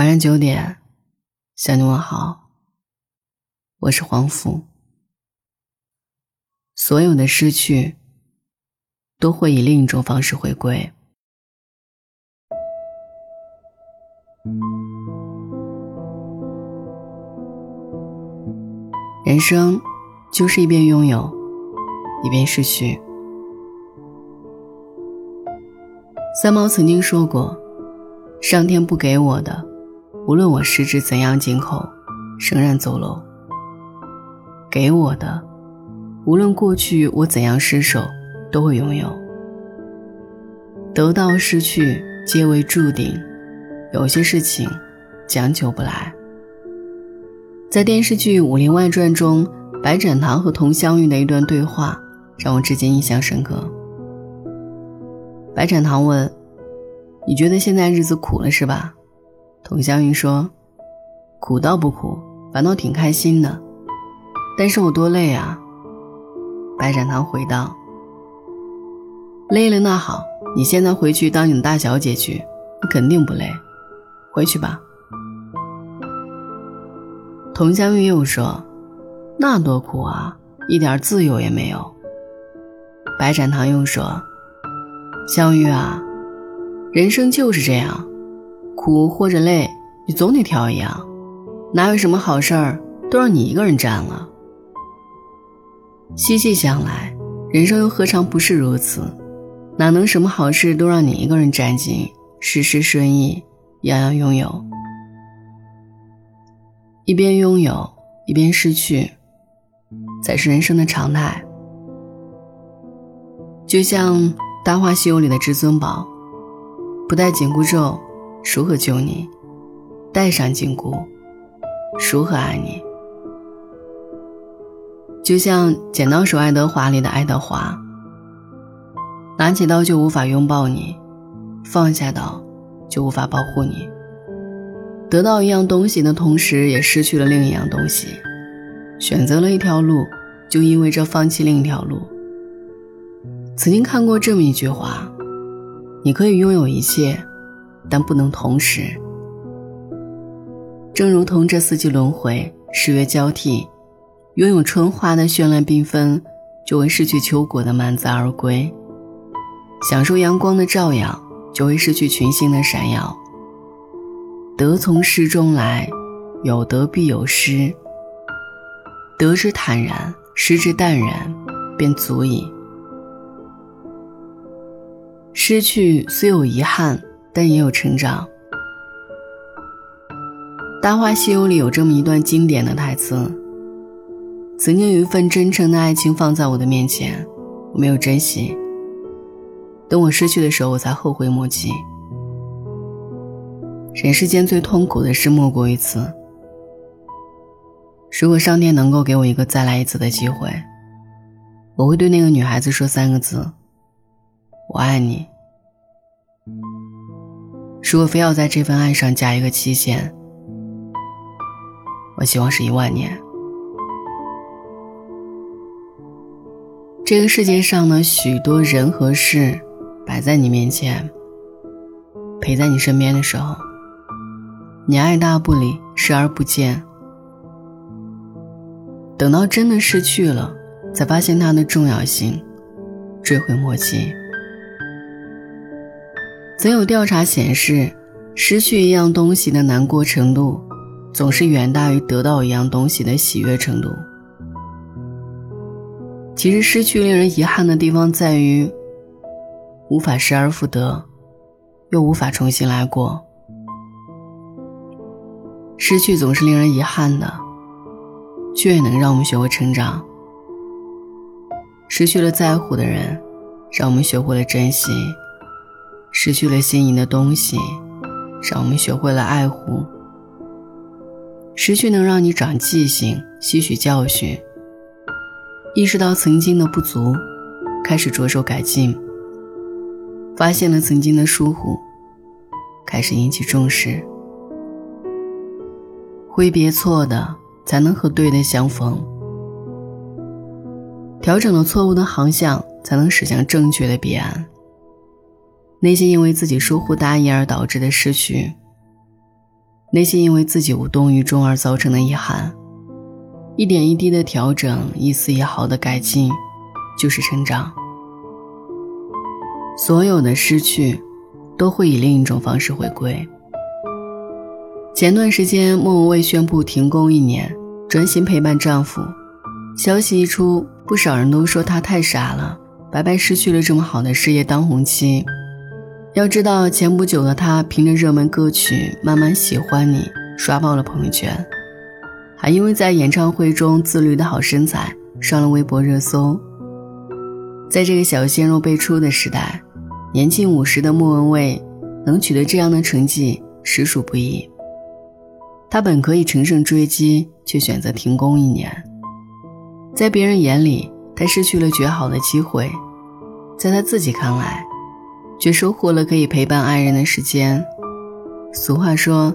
晚上九点，向你问好。我是黄福。所有的失去，都会以另一种方式回归。人生就是一边拥有，一边失去。三毛曾经说过：“上天不给我的，无论我十指怎样紧扣，仍然走漏；给我的，无论过去我怎样失手，都会拥有。得到失去皆为注定，有些事情将就不来。”在电视剧《武林外传》中，白展堂和佟湘玉的一段对话让我至今印象深刻。白展堂问：“你觉得现在日子苦了是吧？”佟湘玉说：“苦倒不苦，反倒挺开心的。但是我多累啊。”白展堂回道：“累了那好，你现在回去当你的大小姐去，你肯定不累。回去吧。”佟湘玉又说：“那多苦啊，一点自由也没有。”白展堂又说：“湘玉啊，人生就是这样，苦或者累，你总得挑一样，哪有什么好事儿都让你一个人占了？细细想来，人生又何尝不是如此？哪能什么好事都让你一个人占尽，事事顺意，样样拥有？”一边拥有，一边失去，才是人生的常态。就像《大话西游》里的至尊宝，不带紧箍咒，如何救你？带上紧箍，如何爱你？就像《剪刀手爱德华》里的爱德华，拿起刀就无法拥抱你，放下刀就无法保护你。得到一样东西的同时，也失去了另一样东西。选择了一条路，就意味着放弃另一条路。曾经看过这么一句话：你可以拥有一切，但不能同时。正如同这四季轮回，十月交替，拥有春花的绚烂缤纷，就会失去秋果的满载而归；享受阳光的照耀，就会失去群星的闪耀。得从失中来，有得必有失。得之坦然，失之淡然，便足矣。失去虽有遗憾，但也有成长。《大话西游》里有这么一段经典的台词：曾经有一份真诚的爱情放在我的面前，我没有珍惜。等我失去的时候，我才后悔莫及。人世间最痛苦的事莫过于此。如果上天能够给我一个再来一次的机会，我会对那个女孩子说三个字：“我爱你。”如果非要在这份爱上加一个期限，我希望是一万年。这个世界上的许多人和事摆在你面前，陪在你身边的时候。你爱答不理，视而不见。等到真的失去了，才发现它的重要性，追悔莫及。曾有调查显示，失去一样东西的难过程度，总是远大于得到一样东西的喜悦程度。其实，失去令人遗憾的地方在于，无法失而复得，又无法重新来过。失去总是令人遗憾的，却也能让我们学会成长。失去了在乎的人，让我们学会了珍惜；失去了心仪的东西，让我们学会了爱护。失去能让你长记性，吸取教训，意识到曾经的不足，开始着手改进；发现了曾经的疏忽，开始引起重视。挥别错的，才能和对的相逢；调整了错误的航向，才能驶向正确的彼岸。那些因为自己疏忽大意而导致的失去，那些因为自己无动于衷而造成的遗憾，一点一滴的调整，一丝一毫的改进，就是成长。所有的失去，都会以另一种方式回归。前段时间，莫文蔚宣布停工一年，专心陪伴丈夫。消息一出，不少人都说她太傻了，白白失去了这么好的事业当红期。要知道，前不久的他凭着热门歌曲《慢慢喜欢你》刷爆了朋友圈，还因为在演唱会中自律的好身材上了微博热搜。在这个小鲜肉辈出的时代，年近五十的莫文蔚能取得这样的成绩，实属不易。他本可以乘胜追击，却选择停工一年。在别人眼里，他失去了绝好的机会；在他自己看来，却收获了可以陪伴爱人的时间。俗话说：“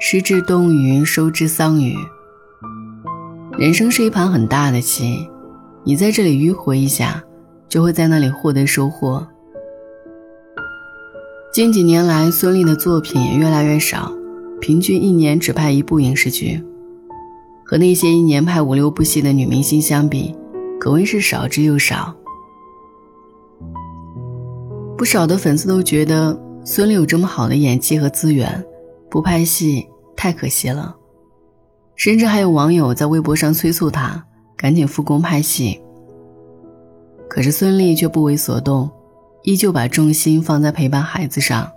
失之东隅，收之桑榆。”人生是一盘很大的棋，你在这里迂回一下，就会在那里获得收获。近几年来，孙俪的作品也越来越少。平均一年只拍一部影视剧，和那些一年拍五六部戏的女明星相比，可谓是少之又少。不少的粉丝都觉得孙俪有这么好的演技和资源，不拍戏太可惜了，甚至还有网友在微博上催促她赶紧复工拍戏。可是孙俪却不为所动，依旧把重心放在陪伴孩子上。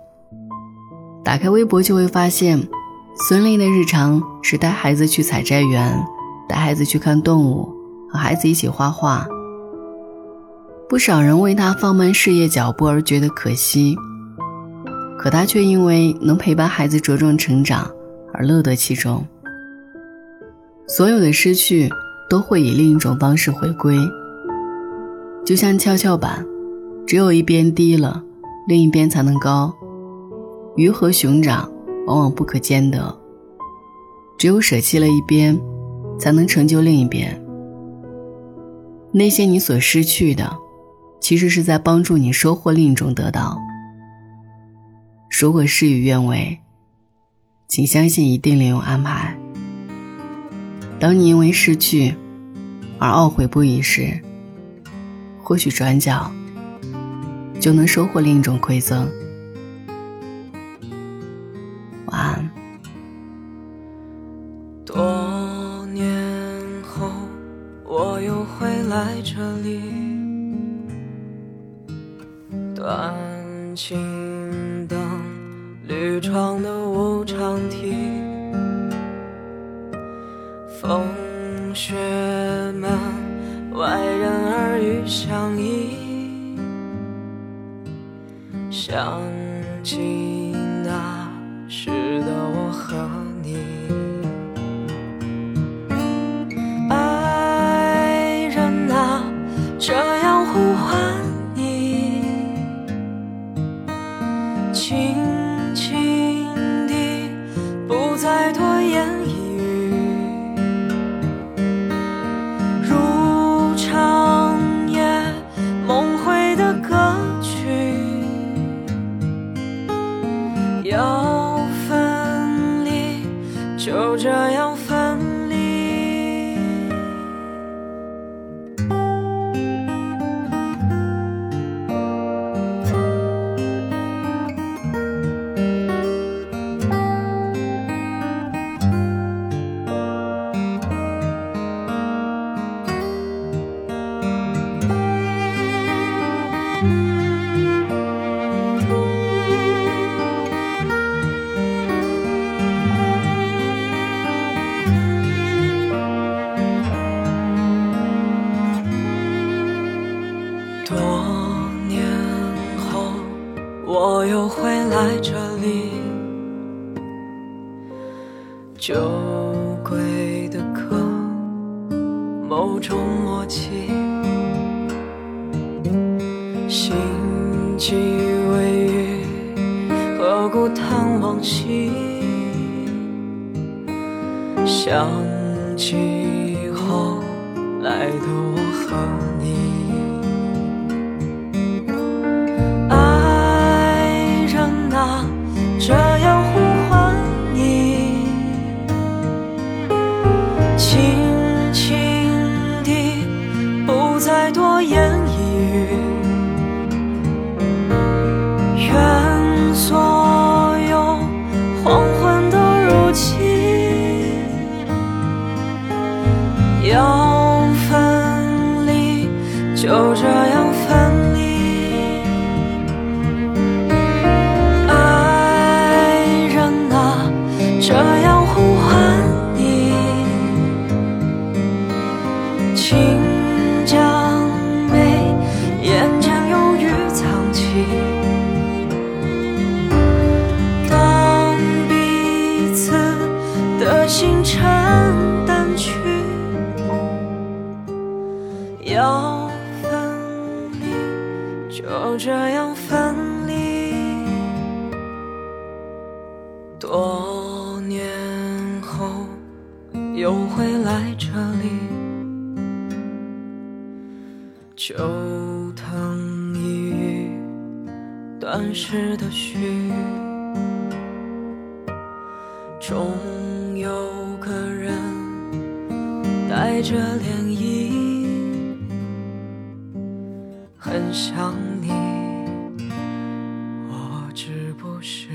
打开微博就会发现。孙俪的日常是带孩子去采摘园，带孩子去看动物，和孩子一起画画。不少人为他放慢事业脚步而觉得可惜，可他却因为能陪伴孩子茁壮成长而乐得其中。所有的失去都会以另一种方式回归，就像跷跷板，只有一边低了，另一边才能高。鱼和熊掌。往往不可兼得，只有舍弃了一边，才能成就另一边。那些你所失去的，其实是在帮助你收获另一种得到。如果事与愿违，请相信一定另有安排。当你因为失去而懊悔不已时，或许转角就能收获另一种馈赠。风雪门，外人耳语相依，想起就这样分离。酒鬼的歌，某种默契，心悸微雨，何故叹往昔？想起后来的我和 You. 会来这里，旧藤一语，断时的序，终有个人带着涟漪，很想你，我知不是。